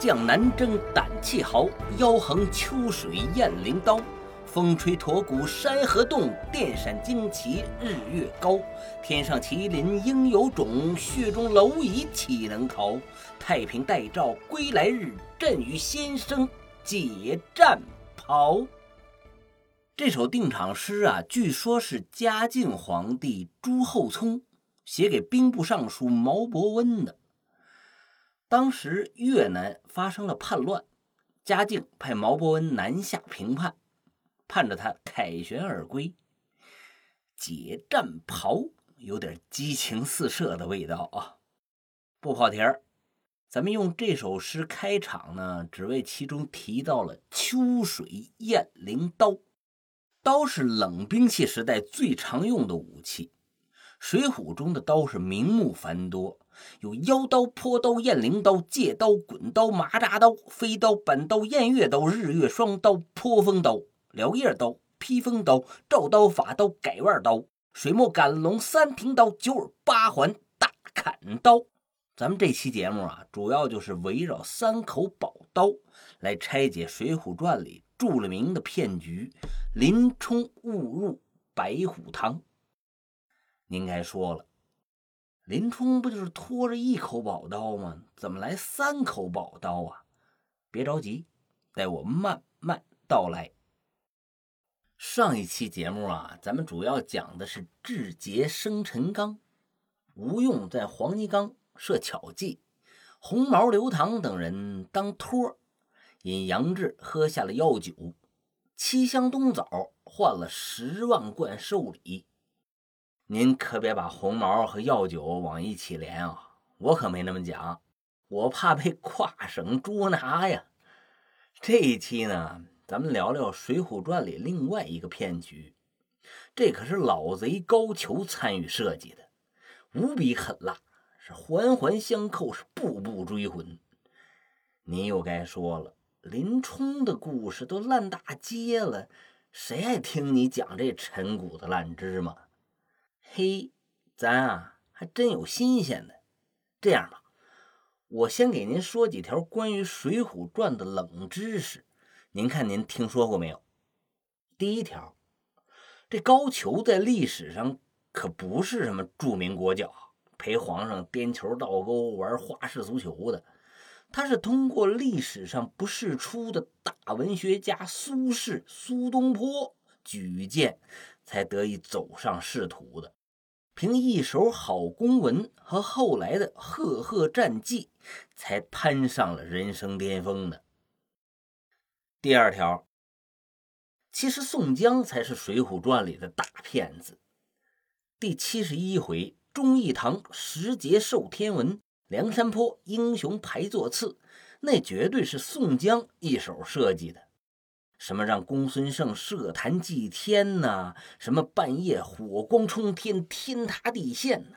将南征胆气豪，腰横秋水雁翎刀。风吹驼骨山河动，电闪惊旗日月高。天上麒麟应有种，血中蝼蚁岂能逃？太平待诏归来日，朕与先生解战袍。这首定场诗啊，据说是嘉靖皇帝朱厚熜写给兵部尚书毛伯温的。当时越南发生了叛乱，嘉靖派毛伯温南下平叛。盼着他凯旋而归，解战袍有点激情四射的味道啊！不跑题儿，咱们用这首诗开场呢，只为其中提到了秋水雁翎刀。刀是冷兵器时代最常用的武器，《水浒》中的刀是名目繁多，有腰刀、坡刀、雁翎刀、借刀、滚刀、麻扎刀、飞刀、板刀、偃月刀、日月双刀、坡风刀。辽叶刀、披风刀、照刀、法刀、改腕刀、水墨赶龙、三庭刀、九耳八环、大砍刀。咱们这期节目啊，主要就是围绕三口宝刀来拆解《水浒传》里著了名的骗局——林冲误入白虎堂。您该说了，林冲不就是拖着一口宝刀吗？怎么来三口宝刀啊？别着急，待我慢慢道来。上一期节目啊，咱们主要讲的是智劫生辰纲，吴用在黄泥冈设巧计，红毛刘唐等人当托，引杨志喝下了药酒，七香冬枣换了十万贯寿礼。您可别把红毛和药酒往一起连啊，我可没那么讲，我怕被跨省捉拿呀。这一期呢。咱们聊聊《水浒传》里另外一个骗局，这可是老贼高俅参与设计的，无比狠辣，是环环相扣，是步步追魂。您又该说了，林冲的故事都烂大街了，谁爱听你讲这陈谷的烂芝麻？嘿，咱啊还真有新鲜的。这样吧，我先给您说几条关于《水浒传》的冷知识。您看，您听说过没有？第一条，这高俅在历史上可不是什么著名国脚，陪皇上颠球倒钩、玩花式足球的。他是通过历史上不世出的大文学家苏轼、苏东坡举荐，才得以走上仕途的。凭一手好公文和后来的赫赫战绩，才攀上了人生巅峰的。第二条，其实宋江才是《水浒传》里的大骗子。第七十一回，忠义堂十节受天文，梁山坡英雄排座次，那绝对是宋江一手设计的。什么让公孙胜设坛祭天呐？什么半夜火光冲天，天塌地陷呐？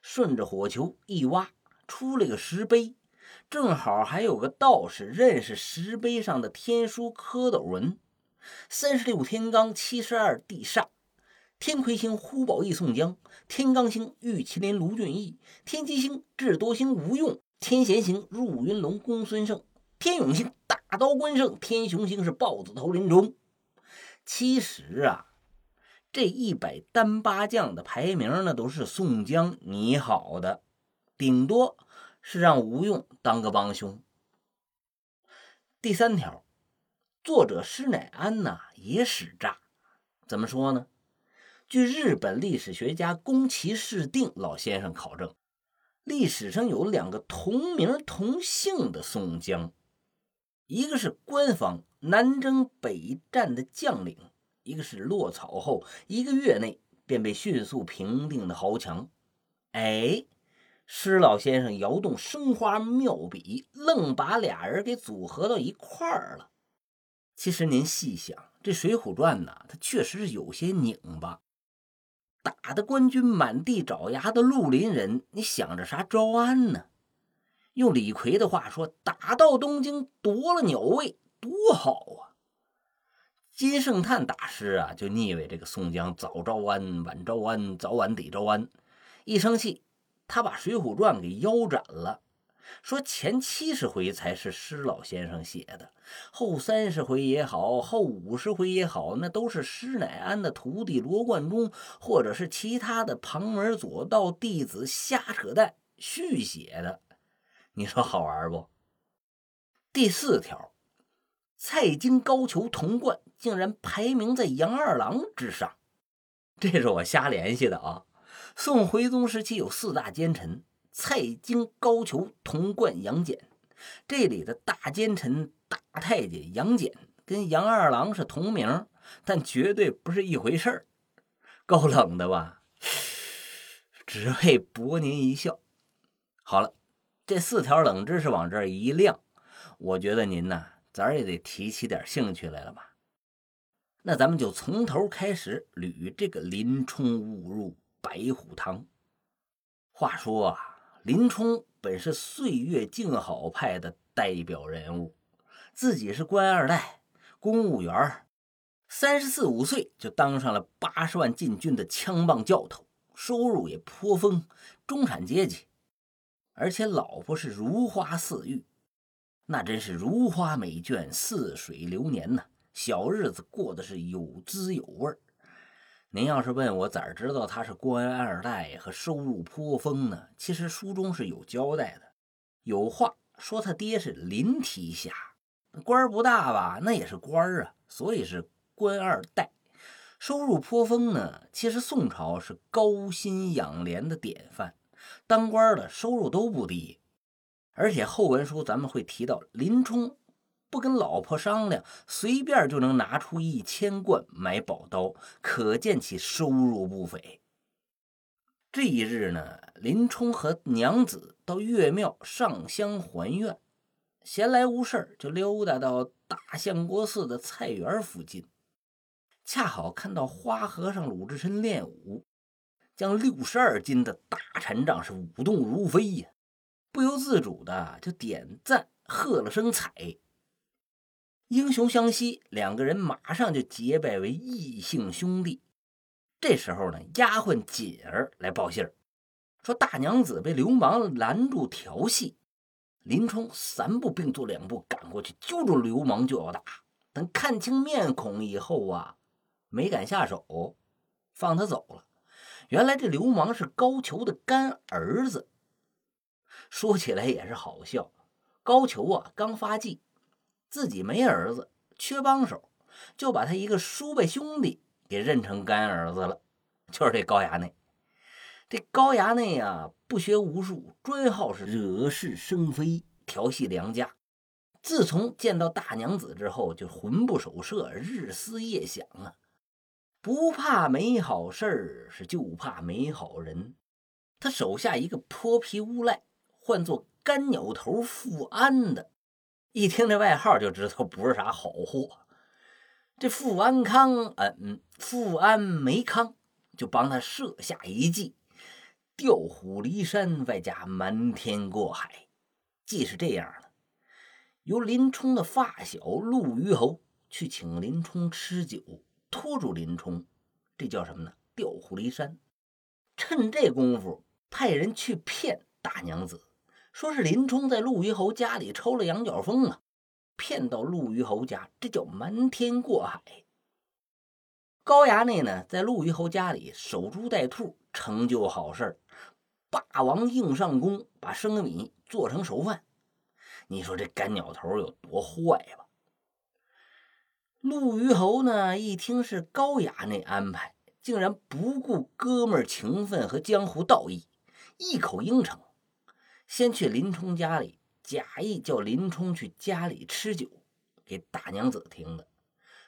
顺着火球一挖，出了个石碑。正好还有个道士认识石碑上的天书蝌蚪文：三十六天罡七十二地煞，天魁星呼保义宋江，天罡星玉麒麟卢俊义，天机星智多星吴用，天闲星入云龙公孙胜，天勇星大刀关胜，天雄星是豹子头林冲。其实啊，这一百单八将的排名那都是宋江拟好的，顶多。是让吴用当个帮凶。第三条，作者施乃安呐也使诈，怎么说呢？据日本历史学家宫崎市定老先生考证，历史上有两个同名同姓的宋江，一个是官方南征北战的将领，一个是落草后一个月内便被迅速平定的豪强。哎。施老先生摇动生花妙笔，愣把俩人给组合到一块儿了。其实您细想，这《水浒传》呢，它确实是有些拧巴。打的官军满地找牙的绿林人，你想着啥招安呢？用李逵的话说，打到东京夺了鸟位，多好啊！金圣叹大师啊，就腻歪这个宋江早招安、晚招安、早晚得招安，一生气。他把《水浒传》给腰斩了，说前七十回才是施老先生写的，后三十回也好，后五十回也好，那都是施乃安的徒弟罗贯中或者是其他的旁门左道弟子瞎扯淡续写的。你说好玩不？第四条，蔡京高俅童贯竟然排名在杨二郎之上，这是我瞎联系的啊。宋徽宗时期有四大奸臣。蔡京、高俅、童贯、杨戬，这里的大奸臣、大太监杨戬跟杨二郎是同名，但绝对不是一回事儿。够冷的吧？只为博您一笑。好了，这四条冷知识往这儿一亮，我觉得您呐，咱也得提起点兴趣来了吧？那咱们就从头开始捋这个林冲误入白虎堂。话说啊。林冲本是岁月静好派的代表人物，自己是官二代，公务员，三十四五岁就当上了八十万禁军的枪棒教头，收入也颇丰，中产阶级，而且老婆是如花似玉，那真是如花美眷，似水流年呐，小日子过得是有滋有味儿。您要是问我咋知道他是官二代和收入颇丰呢？其实书中是有交代的，有话说他爹是林提辖，官儿不大吧，那也是官儿啊，所以是官二代。收入颇丰呢，其实宋朝是高薪养廉的典范，当官的收入都不低，而且后文书咱们会提到林冲。不跟老婆商量，随便就能拿出一千贯买宝刀，可见其收入不菲。这一日呢，林冲和娘子到岳庙上香还愿，闲来无事就溜达到大相国寺的菜园附近，恰好看到花和尚鲁智深练武，将六十二斤的大禅杖是舞动如飞呀，不由自主的就点赞喝了声彩。英雄相惜，两个人马上就结拜为异姓兄弟。这时候呢，丫鬟锦儿来报信儿，说大娘子被流氓拦住调戏。林冲三步并作两步赶过去，揪住流氓就要打。等看清面孔以后啊，没敢下手，放他走了。原来这流氓是高俅的干儿子。说起来也是好笑，高俅啊刚发迹。自己没儿子，缺帮手，就把他一个叔辈兄弟给认成干儿子了，就是这高衙内。这高衙内呀，不学无术，专好是惹是生非，调戏良家。自从见到大娘子之后，就魂不守舍，日思夜想啊，不怕没好事儿，是就怕没好人。他手下一个泼皮无赖，唤作干鸟头富安的。一听这外号就知道不是啥好货。这富安康，嗯，富安梅康就帮他设下一计，调虎离山，外加瞒天过海。计是这样的：由林冲的发小陆虞侯去请林冲吃酒，拖住林冲，这叫什么呢？调虎离山。趁这功夫，派人去骗大娘子。说是林冲在陆虞侯家里抽了羊角风啊，骗到陆虞侯家，这叫瞒天过海。高衙内呢，在陆虞侯家里守株待兔，成就好事霸王硬上弓，把生米做成熟饭。你说这干鸟头有多坏吧？陆虞侯呢，一听是高衙内安排，竟然不顾哥们儿情分和江湖道义，一口应承。先去林冲家里，假意叫林冲去家里吃酒，给大娘子听的。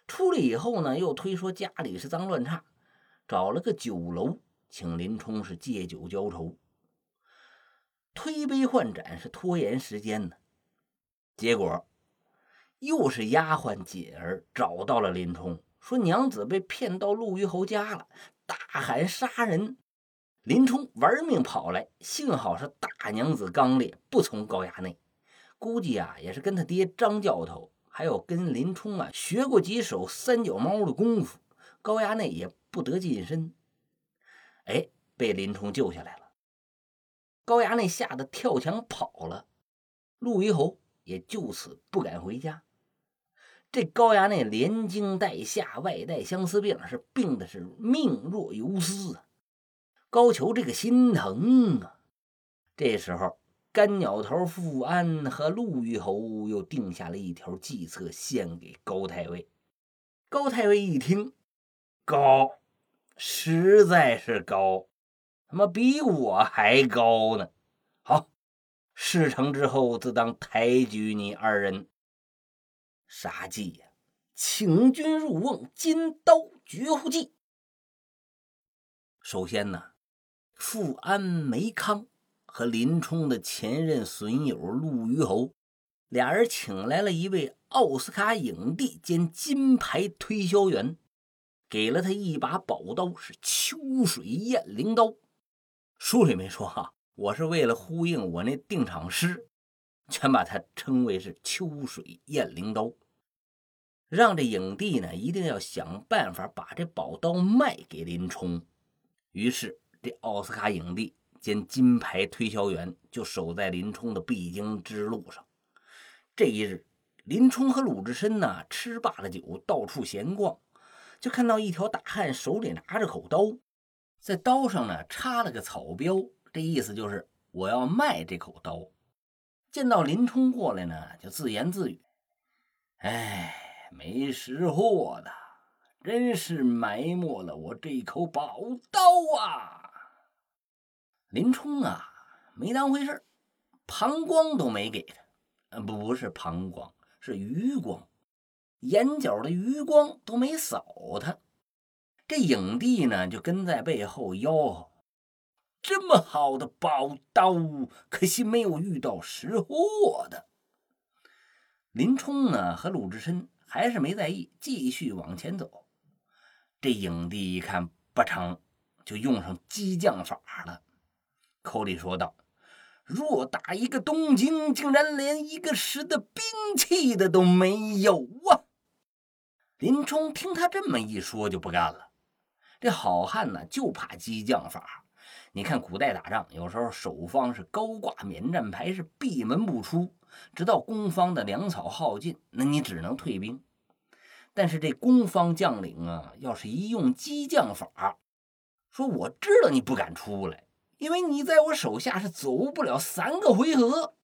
出来以后呢，又推说家里是脏乱差，找了个酒楼，请林冲是借酒浇愁，推杯换盏，是拖延时间呢。结果又是丫鬟锦儿找到了林冲，说娘子被骗到陆虞侯家了，大喊杀人。林冲玩命跑来，幸好是大娘子刚烈，不从高衙内。估计啊，也是跟他爹张教头，还有跟林冲啊学过几手三脚猫的功夫，高衙内也不得近身。哎，被林冲救下来了。高衙内吓得跳墙跑了，陆虞侯也就此不敢回家。这高衙内连惊带吓，外带相思病，是病的是命若游丝啊！高俅这个心疼啊！这时候，干鸟头富安和陆虞侯又定下了一条计策，献给高太尉。高太尉一听，高，实在是高，他妈比我还高呢！好，事成之后，自当抬举你二人。杀计呀！请君入瓮，金刀绝户计。首先呢，富安梅康和林冲的前任损友陆虞侯，俩人请来了一位奥斯卡影帝兼金牌推销员，给了他一把宝刀，是秋水雁翎刀。书里没说哈，我是为了呼应我那定场诗。全把它称为是秋水雁翎刀，让这影帝呢一定要想办法把这宝刀卖给林冲。于是，这奥斯卡影帝兼金牌推销员就守在林冲的必经之路上。这一日，林冲和鲁智深呢吃罢了酒，到处闲逛，就看到一条大汉手里拿着口刀，在刀上呢插了个草标，这意思就是我要卖这口刀。见到林冲过来呢，就自言自语：“哎，没识货的，真是埋没了我这口宝刀啊！”林冲啊，没当回事膀胱都没给他，不不是膀胱，是余光，眼角的余光都没扫他。这影帝呢，就跟在背后吆喝。这么好的宝刀，可惜没有遇到识货的。林冲呢和鲁智深还是没在意，继续往前走。这影帝一看不成，就用上激将法了，口里说道：“若打一个东京，竟然连一个识的兵器的都没有啊！”林冲听他这么一说，就不干了。这好汉呢，就怕激将法。你看，古代打仗有时候守方是高挂免战牌，是闭门不出，直到攻方的粮草耗尽，那你只能退兵。但是这攻方将领啊，要是一用激将法，说我知道你不敢出来，因为你在我手下是走不了三个回合。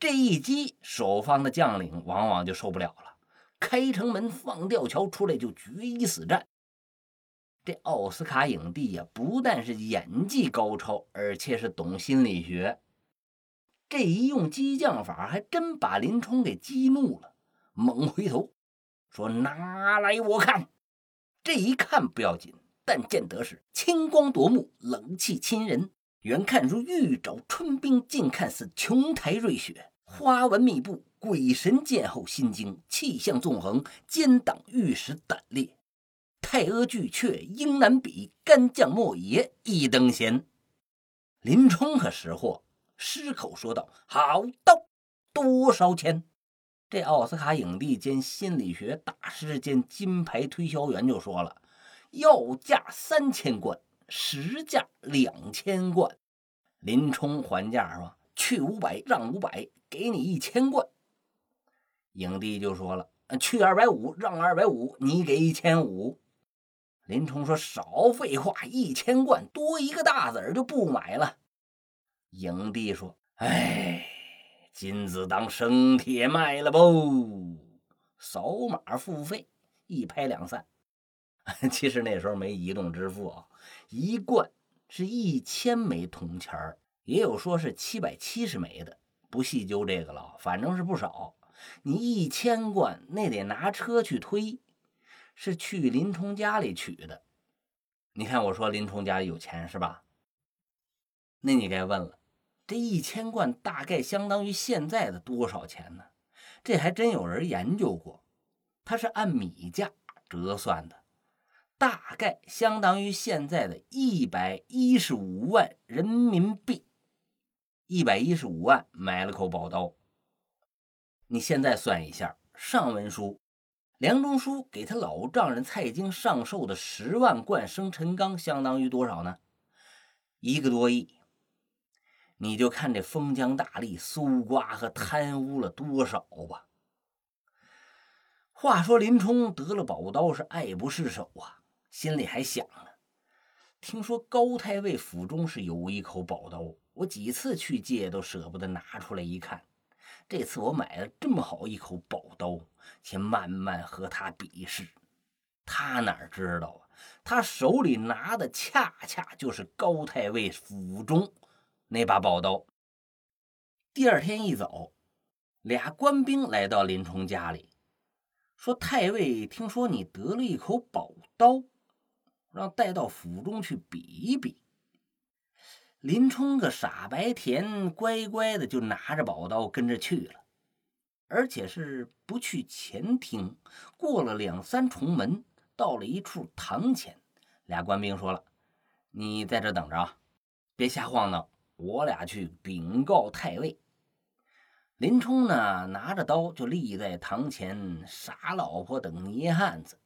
这一击，守方的将领往往就受不了了，开城门放吊桥出来就决一死战。这奥斯卡影帝呀，不但是演技高超，而且是懂心理学。这一用激将法，还真把林冲给激怒了，猛回头说：“拿来我看。”这一看不要紧，但见得是青光夺目，冷气侵人。远看如玉爪春冰，近看似琼台瑞雪，花纹密布，鬼神见后心惊，气象纵横，奸党欲使胆裂。太阿巨阙应难比，干将莫邪一登仙。林冲可识货，失口说道：“好刀，多少钱？”这奥斯卡影帝兼心理学大师兼金牌推销员就说了：“要价三千贯，实价两千贯。”林冲还价说：“去五百，让五百，给你一千贯。”影帝就说了：“去二百五，让二百五，你给一千五。”林冲说：“少废话，一千贯多一个大子儿就不买了。”影帝说：“哎，金子当生铁卖了不？扫码付费，一拍两散。其实那时候没移动支付啊，一贯是一千枚铜钱儿，也有说是七百七十枚的，不细究这个了，反正是不少。你一千贯，那得拿车去推。”是去林冲家里取的，你看我说林冲家里有钱是吧？那你该问了，这一千贯大概相当于现在的多少钱呢？这还真有人研究过，它是按米价折算的，大概相当于现在的一百一十五万人民币。一百一十五万买了口宝刀，你现在算一下上文书。梁中书给他老丈人蔡京上寿的十万贯生辰纲相当于多少呢？一个多亿。你就看这封疆大吏搜刮和贪污了多少吧。话说林冲得了宝刀是爱不释手啊，心里还想呢。听说高太尉府中是有一口宝刀，我几次去借都舍不得拿出来一看。这次我买了这么好一口宝刀，且慢慢和他比试。他哪知道啊？他手里拿的恰恰就是高太尉府中那把宝刀。第二天一早，俩官兵来到林冲家里，说：“太尉听说你得了一口宝刀，让带到府中去比一比。”林冲个傻白甜，乖乖的就拿着宝刀跟着去了，而且是不去前厅，过了两三重门。到了一处堂前，俩官兵说了：“你在这等着啊，别瞎晃荡，我俩去禀告太尉。”林冲呢，拿着刀就立在堂前，傻老婆等泥汉子，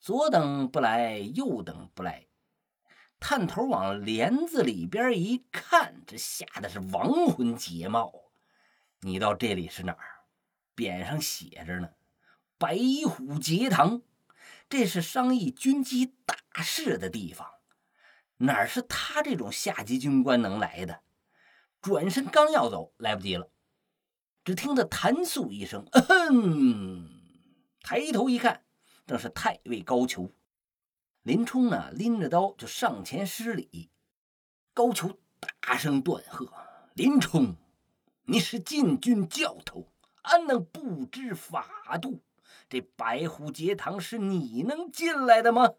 左等不来，右等不来，探头往帘子里边一看，这吓得是亡魂皆冒。你到这里是哪儿？匾上写着呢，“白虎节堂”。这是商议军机大事的地方，哪是他这种下级军官能来的？转身刚要走，来不及了。只听得弹肃一声，嗯，抬头一看，正是太尉高俅。林冲呢，拎着刀就上前施礼。高俅大声断喝：“林冲，你是禁军教头，安能不知法度？”这白虎节堂是你能进来的吗？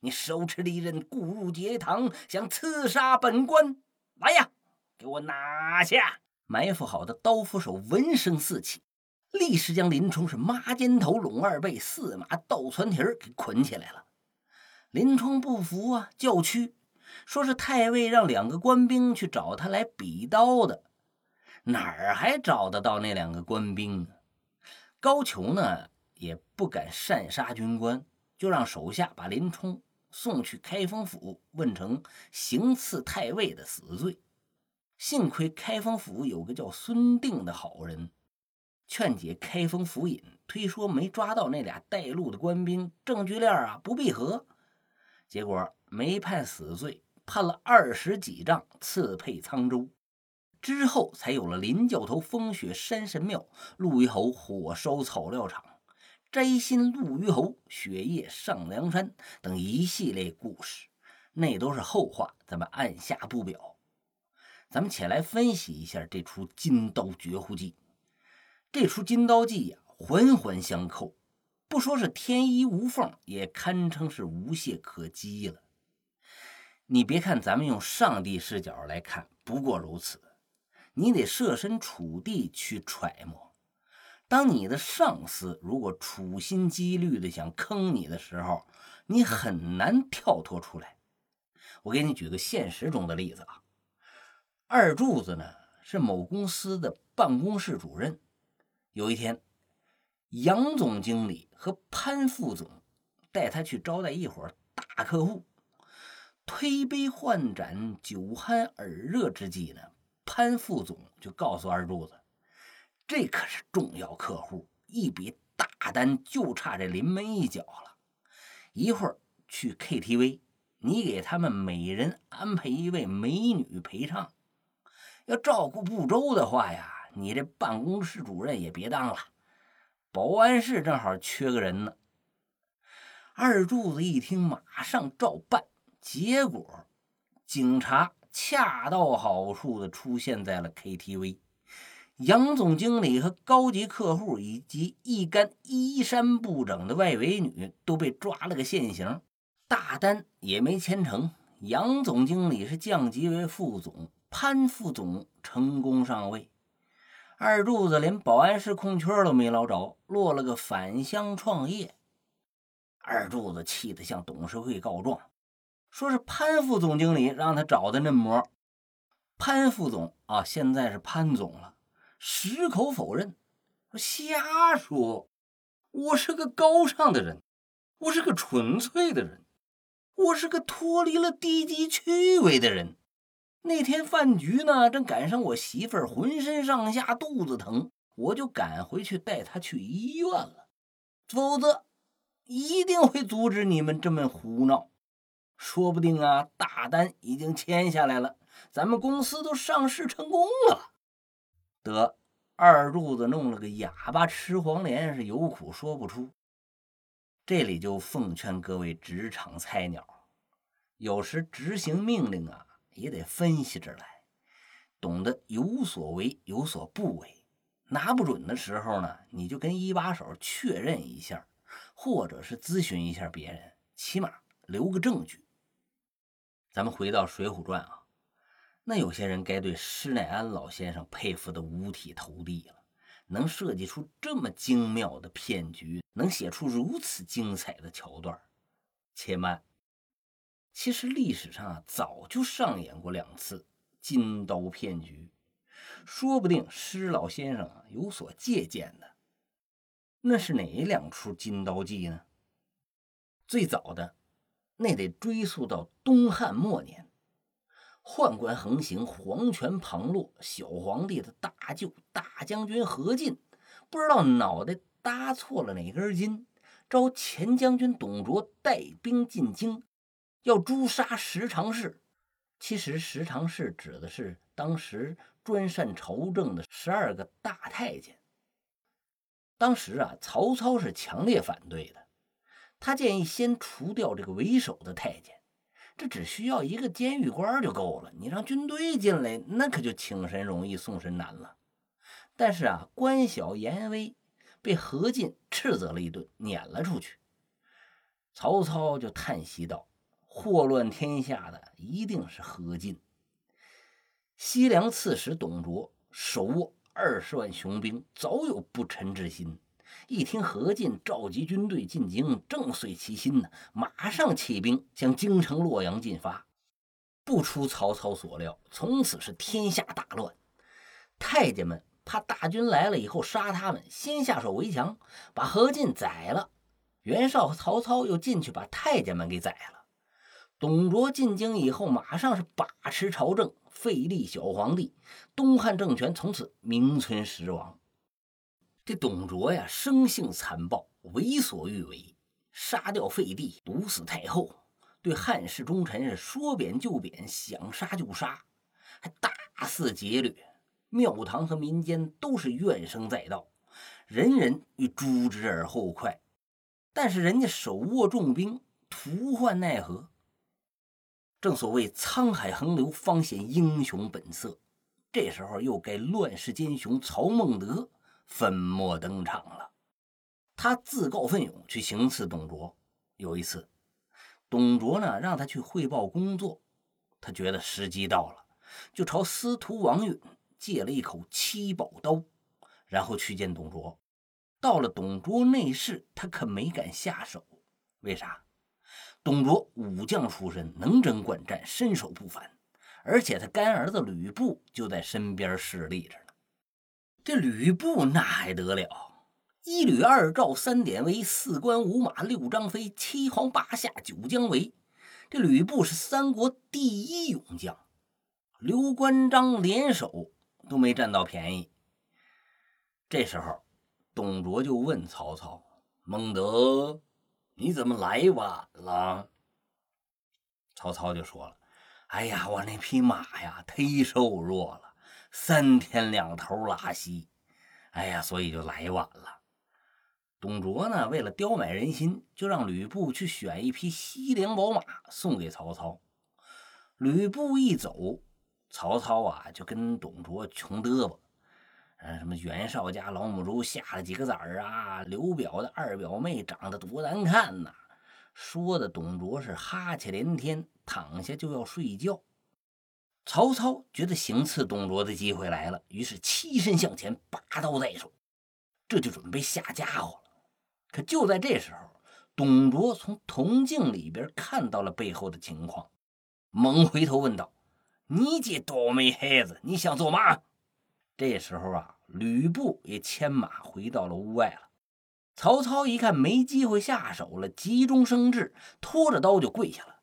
你手持利刃，误入节堂，想刺杀本官？来呀，给我拿下！埋伏好的刀斧手闻声四起，立时将林冲是抹肩头、拢二背、四马倒窜蹄儿给捆起来了。林冲不服啊，叫屈，说是太尉让两个官兵去找他来比刀的，哪儿还找得到那两个官兵啊？高俅呢也不敢擅杀军官，就让手下把林冲送去开封府，问成行刺太尉的死罪。幸亏开封府有个叫孙定的好人，劝解开封府尹，推说没抓到那俩带路的官兵，证据链啊不闭合。结果没判死罪，判了二十几丈，赐配沧州。之后才有了林教头风雪山神庙、陆虞侯火烧草料场、摘心陆虞侯雪夜上梁山等一系列故事，那都是后话，咱们按下不表。咱们且来分析一下这出金刀绝户记。这出金刀记呀，环环相扣，不说是天衣无缝，也堪称是无懈可击了。你别看咱们用上帝视角来看，不过如此。你得设身处地去揣摩，当你的上司如果处心积虑的想坑你的时候，你很难跳脱出来。我给你举个现实中的例子啊，二柱子呢是某公司的办公室主任，有一天，杨总经理和潘副总带他去招待一伙大客户，推杯换盏，酒酣耳热之际呢。潘副总就告诉二柱子：“这可是重要客户，一笔大单就差这临门一脚了。一会儿去 KTV，你给他们每人安排一位美女陪唱。要照顾不周的话呀，你这办公室主任也别当了。保安室正好缺个人呢。”二柱子一听，马上照办。结果，警察。恰到好处的出现在了 KTV，杨总经理和高级客户以及一干衣衫不整的外围女都被抓了个现行，大单也没签成。杨总经理是降级为副总，潘副总成功上位，二柱子连保安室空缺都没捞着，落了个返乡创业。二柱子气得向董事会告状。说是潘副总经理让他找的嫩模，潘副总啊，现在是潘总了，矢口否认，说瞎说，我是个高尚的人，我是个纯粹的人，我是个脱离了低级趣味的人，那天饭局呢，正赶上我媳妇儿浑身上下肚子疼，我就赶回去带她去医院了。否则，一定会阻止你们这么胡闹。说不定啊，大单已经签下来了，咱们公司都上市成功了。得，二柱子弄了个哑巴吃黄连，是有苦说不出。这里就奉劝各位职场菜鸟，有时执行命令啊。也得分析着来，懂得有所为有所不为，拿不准的时候呢，你就跟一把手确认一下，或者是咨询一下别人，起码留个证据。咱们回到《水浒传》啊，那有些人该对施耐庵老先生佩服的五体投地了，能设计出这么精妙的骗局，能写出如此精彩的桥段。且慢。其实历史上啊，早就上演过两次金刀骗局，说不定施老先生啊有所借鉴的。那是哪两出金刀计呢？最早的那得追溯到东汉末年，宦官横行，皇权旁落，小皇帝的大舅大将军何进不知道脑袋搭错了哪根筋，招前将军董卓带兵进京。要诛杀十常侍，其实十常侍指的是当时专擅朝政的十二个大太监。当时啊，曹操是强烈反对的，他建议先除掉这个为首的太监，这只需要一个监狱官就够了。你让军队进来，那可就请神容易送神难了。但是啊，官小言威，被何进斥责了一顿，撵了出去。曹操就叹息道。祸乱天下的一定是何进。西凉刺史董卓手握二十万雄兵，早有不臣之心。一听何进召集军队进京，正遂其心呢，马上起兵向京城洛阳进发。不出曹操所料，从此是天下大乱。太监们怕大军来了以后杀他们，先下手为强，把何进宰了。袁绍和曹操又进去把太监们给宰了。董卓进京以后，马上是把持朝政，废立小皇帝，东汉政权从此名存实亡。这董卓呀，生性残暴，为所欲为，杀掉废帝，毒死太后，对汉室忠臣是说贬就贬，想杀就杀，还大肆劫掠，庙堂和民间都是怨声载道，人人欲诛之而后快。但是人家手握重兵，徒唤奈何？正所谓沧海横流，方显英雄本色。这时候又该乱世奸雄曹孟德粉墨登场了。他自告奋勇去行刺董卓。有一次，董卓呢让他去汇报工作，他觉得时机到了，就朝司徒王允借了一口七宝刀，然后去见董卓。到了董卓内室，他可没敢下手。为啥？董卓武将出身，能征惯战，身手不凡，而且他干儿子吕布就在身边侍立着呢。这吕布那还得了？一吕二赵三典韦四关五马六张飞七皇八下九姜维，这吕布是三国第一勇将，刘关张联手都没占到便宜。这时候，董卓就问曹操：“孟德。”你怎么来晚了？曹操就说了：“哎呀，我那匹马呀忒瘦弱了，三天两头拉稀，哎呀，所以就来晚了。”董卓呢，为了刁买人心，就让吕布去选一匹西凉宝马送给曹操。吕布一走，曹操啊就跟董卓穷嘚啵。嗯，什么袁绍家老母猪下了几个崽儿啊？刘表的二表妹长得多难看呐！说的董卓是哈欠连天，躺下就要睡觉。曹操觉得行刺董卓的机会来了，于是起身向前，拔刀在手，这就准备下家伙了。可就在这时候，董卓从铜镜里边看到了背后的情况，猛回头问道：“你这倒霉孩子，你想做嘛？”这时候啊，吕布也牵马回到了屋外了。曹操一看没机会下手了，急中生智，拖着刀就跪下了，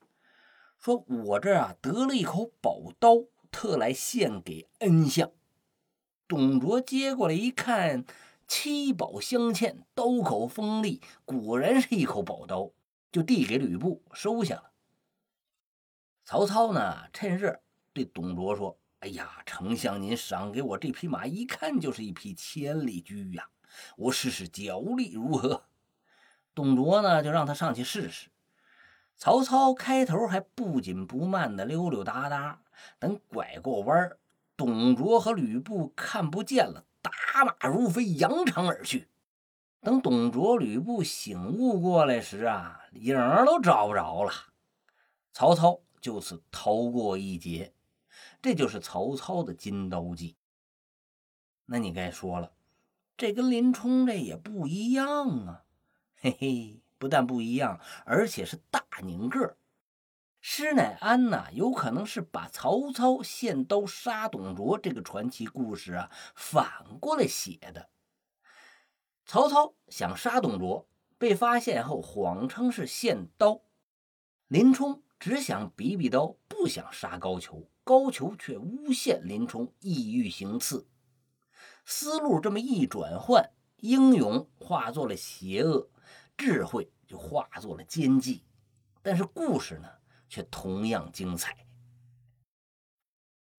说：“我这啊得了一口宝刀，特来献给恩相。董卓接过来一看，七宝镶嵌，刀口锋利，果然是一口宝刀，就递给吕布收下了。曹操呢，趁热对董卓说：“哎呀，丞相您赏给我这匹马，一看就是一匹千里驹呀，我试试脚力如何？”董卓呢，就让他上去试试。曹操开头还不紧不慢的溜溜达达，等拐过弯董卓和吕布看不见了，打马如飞，扬长而去。等董卓、吕布醒悟过来时啊，影儿都找不着了。曹操就此逃过一劫，这就是曹操的金刀计。那你该说了，这跟林冲这也不一样啊，嘿嘿。不但不一样，而且是大拧个。施耐庵呐，有可能是把曹操献刀杀董卓这个传奇故事啊反过来写的。曹操想杀董卓，被发现后谎称是献刀；林冲只想比比刀，不想杀高俅，高俅却诬陷林冲意欲行刺。思路这么一转换，英勇化作了邪恶。智慧就化作了奸计，但是故事呢，却同样精彩。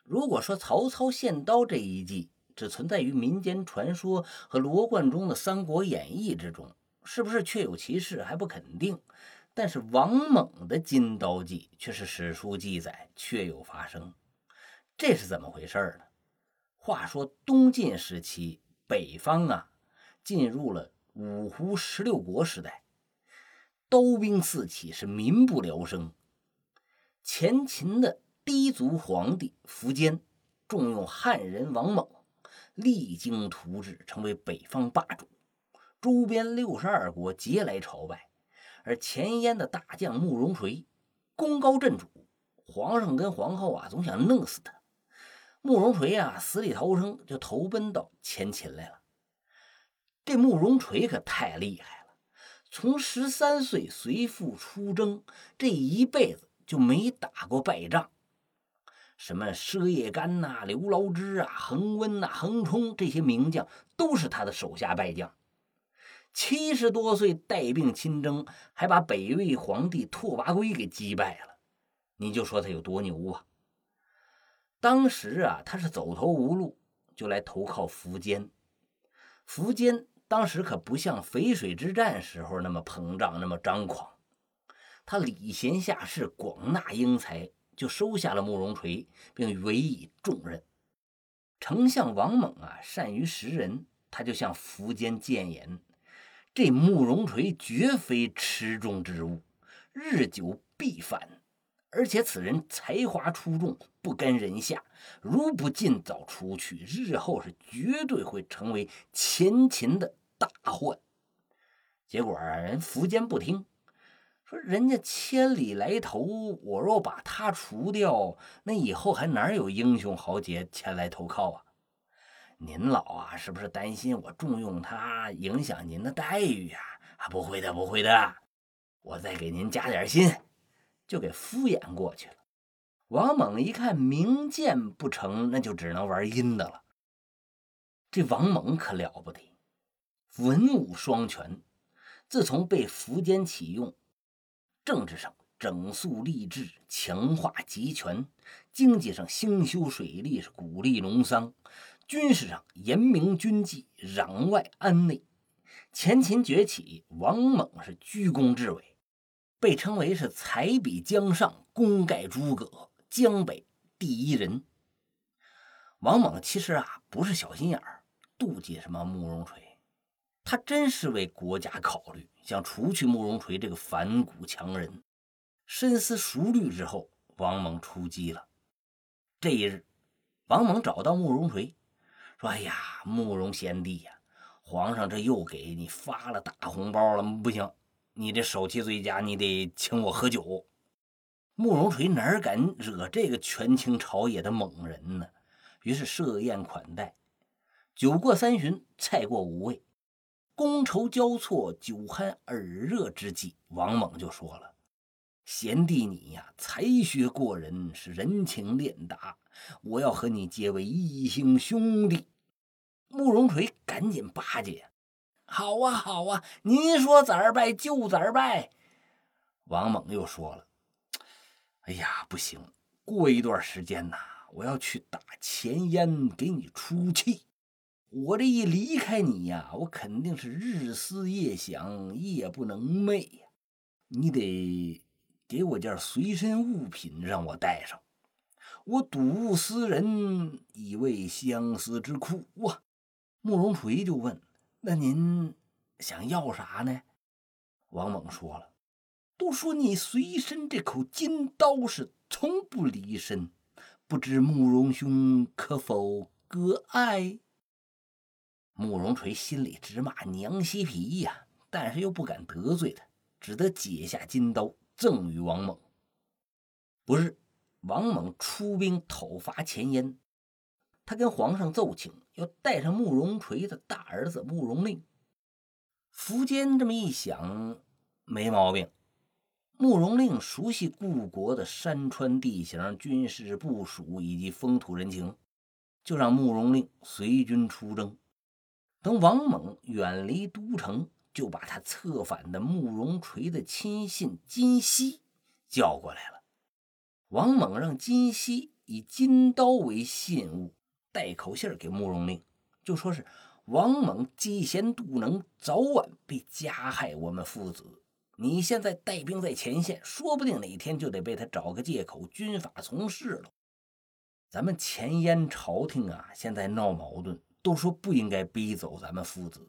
如果说曹操献刀这一计只存在于民间传说和罗贯中的《三国演义》之中，是不是确有其事还不肯定。但是王猛的金刀计却是史书记载确有发生，这是怎么回事呢？话说东晋时期，北方啊，进入了。五胡十六国时代，刀兵四起，是民不聊生。前秦的氐族皇帝苻坚重用汉人王猛，励精图治，成为北方霸主。周边六十二国皆来朝拜，而前燕的大将慕容垂功高震主，皇上跟皇后啊总想弄死他。慕容垂啊死里逃生，就投奔到前秦来了。这慕容垂可太厉害了，从十三岁随父出征，这一辈子就没打过败仗。什么佘业干呐、刘牢之啊、恒温呐、恒冲这些名将，都是他的手下败将。七十多岁带病亲征，还把北魏皇帝拓跋圭给击败了。你就说他有多牛啊！当时啊，他是走投无路，就来投靠苻坚。苻坚。当时可不像淝水之战时候那么膨胀，那么张狂。他礼贤下士，广纳英才，就收下了慕容垂，并委以重任。丞相王猛啊，善于识人，他就向苻坚谏言：这慕容垂绝非池中之物，日久必反。而且此人才华出众，不甘人下，如不尽早除去，日后是绝对会成为前秦的大患。结果人苻坚不听，说人家千里来投，我若把他除掉，那以后还哪有英雄豪杰前来投靠啊？您老啊，是不是担心我重用他影响您的待遇呀？啊，不会的，不会的，我再给您加点薪。就给敷衍过去了。王猛一看明剑不成，那就只能玩阴的了。这王猛可了不得，文武双全。自从被苻坚启用，政治上整肃吏治，强化集权；经济上兴修水利，是鼓励农桑；军事上严明军纪，攘外安内。前秦崛起，王猛是居功至伟。被称为是才比江上，功盖诸葛，江北第一人。王猛其实啊不是小心眼儿，妒忌什么慕容垂，他真是为国家考虑，想除去慕容垂这个反骨强人。深思熟虑之后，王猛出击了。这一日，王猛找到慕容垂，说：“哎呀，慕容贤弟呀，皇上这又给你发了大红包了，不行。”你这手气最佳，你得请我喝酒。慕容垂哪敢惹这个权倾朝野的猛人呢？于是设宴款待。酒过三巡，菜过五味，觥筹交错，酒酣耳热之际，王猛就说了：“贤弟你呀，才学过人，是人情练达，我要和你结为异姓兄弟。”慕容垂赶紧巴结：“好啊，好啊，您说咋儿拜就咋儿拜。”王猛又说了：“哎呀，不行，过一段时间呐，我要去打前燕，给你出气。我这一离开你呀，我肯定是日思夜想，夜不能寐呀。你得给我件随身物品，让我带上。我睹物思人，以为相思之苦啊。”慕容垂就问：“那您想要啥呢？”王猛说了。都说你随身这口金刀是从不离身，不知慕容兄可否割爱？慕容垂心里直骂娘西皮呀，但是又不敢得罪他，只得解下金刀赠与王猛。不是，王猛出兵讨伐前燕，他跟皇上奏请要带上慕容垂的大儿子慕容令。苻坚这么一想，没毛病。慕容令熟悉故国的山川地形、军事部署以及风土人情，就让慕容令随军出征。等王猛远离都城，就把他策反的慕容垂的亲信金熙叫过来了。王猛让金熙以金刀为信物，带口信给慕容令，就说是王猛嫉贤妒能，早晚必加害我们父子。你现在带兵在前线，说不定哪天就得被他找个借口军法从事了。咱们前燕朝廷啊，现在闹矛盾，都说不应该逼走咱们父子。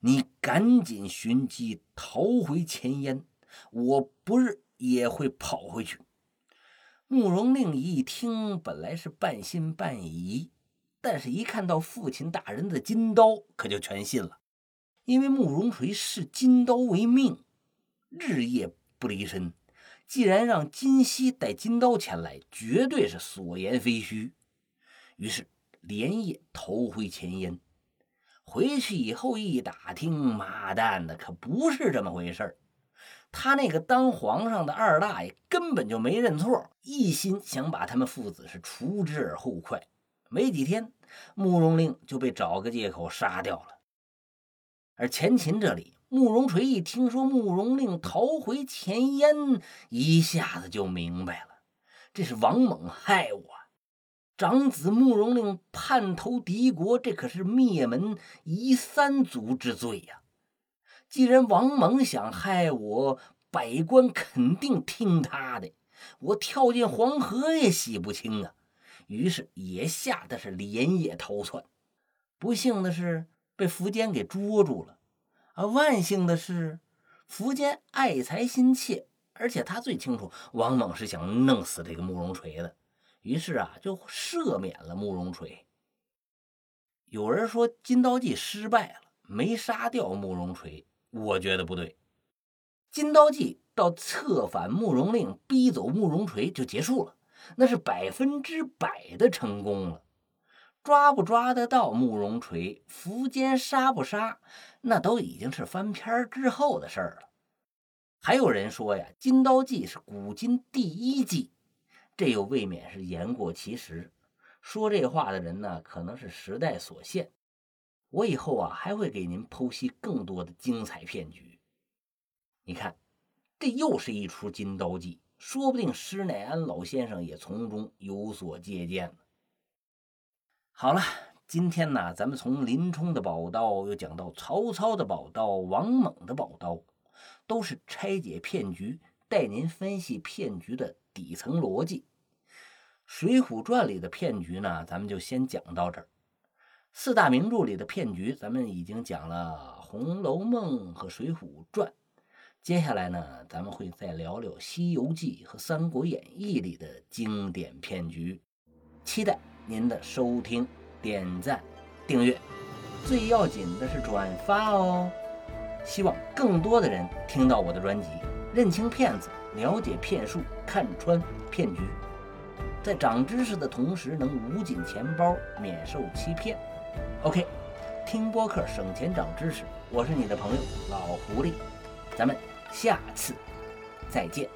你赶紧寻机逃回前燕，我不日也会跑回去。慕容令一听，本来是半信半疑，但是一看到父亲大人的金刀，可就全信了，因为慕容垂视金刀为命。日夜不离身，既然让金熙带金刀前来，绝对是所言非虚。于是连夜逃回前燕。回去以后一打听，妈蛋的，可不是这么回事他那个当皇上的二大爷根本就没认错，一心想把他们父子是除之而后快。没几天，慕容令就被找个借口杀掉了。而前秦这里。慕容垂一听说慕容令逃回前燕，一下子就明白了，这是王猛害我。长子慕容令叛投敌国，这可是灭门夷三族之罪呀！既然王猛想害我，百官肯定听他的，我跳进黄河也洗不清啊！于是也吓得是连夜逃窜。不幸的是，被苻坚给捉住了。而万幸的是，苻坚爱才心切，而且他最清楚王猛是想弄死这个慕容垂的，于是啊，就赦免了慕容垂。有人说金刀计失败了，没杀掉慕容垂，我觉得不对。金刀计到策反慕容令，逼走慕容垂就结束了，那是百分之百的成功了。抓不抓得到慕容垂，苻坚杀不杀，那都已经是翻篇之后的事儿了。还有人说呀，金刀计是古今第一计，这又未免是言过其实。说这话的人呢，可能是时代所限。我以后啊，还会给您剖析更多的精彩骗局。你看，这又是一出金刀计，说不定施耐庵老先生也从中有所借鉴。好了，今天呢，咱们从林冲的宝刀又讲到曹操的宝刀、王猛的宝刀，都是拆解骗局，带您分析骗局的底层逻辑。《水浒传》里的骗局呢，咱们就先讲到这儿。四大名著里的骗局，咱们已经讲了《红楼梦》和《水浒传》，接下来呢，咱们会再聊聊《西游记》和《三国演义》里的经典骗局，期待。您的收听、点赞、订阅，最要紧的是转发哦！希望更多的人听到我的专辑，认清骗子，了解骗术，看穿骗局，在长知识的同时能捂紧钱包，免受欺骗。OK，听播客省钱长知识，我是你的朋友老狐狸，咱们下次再见。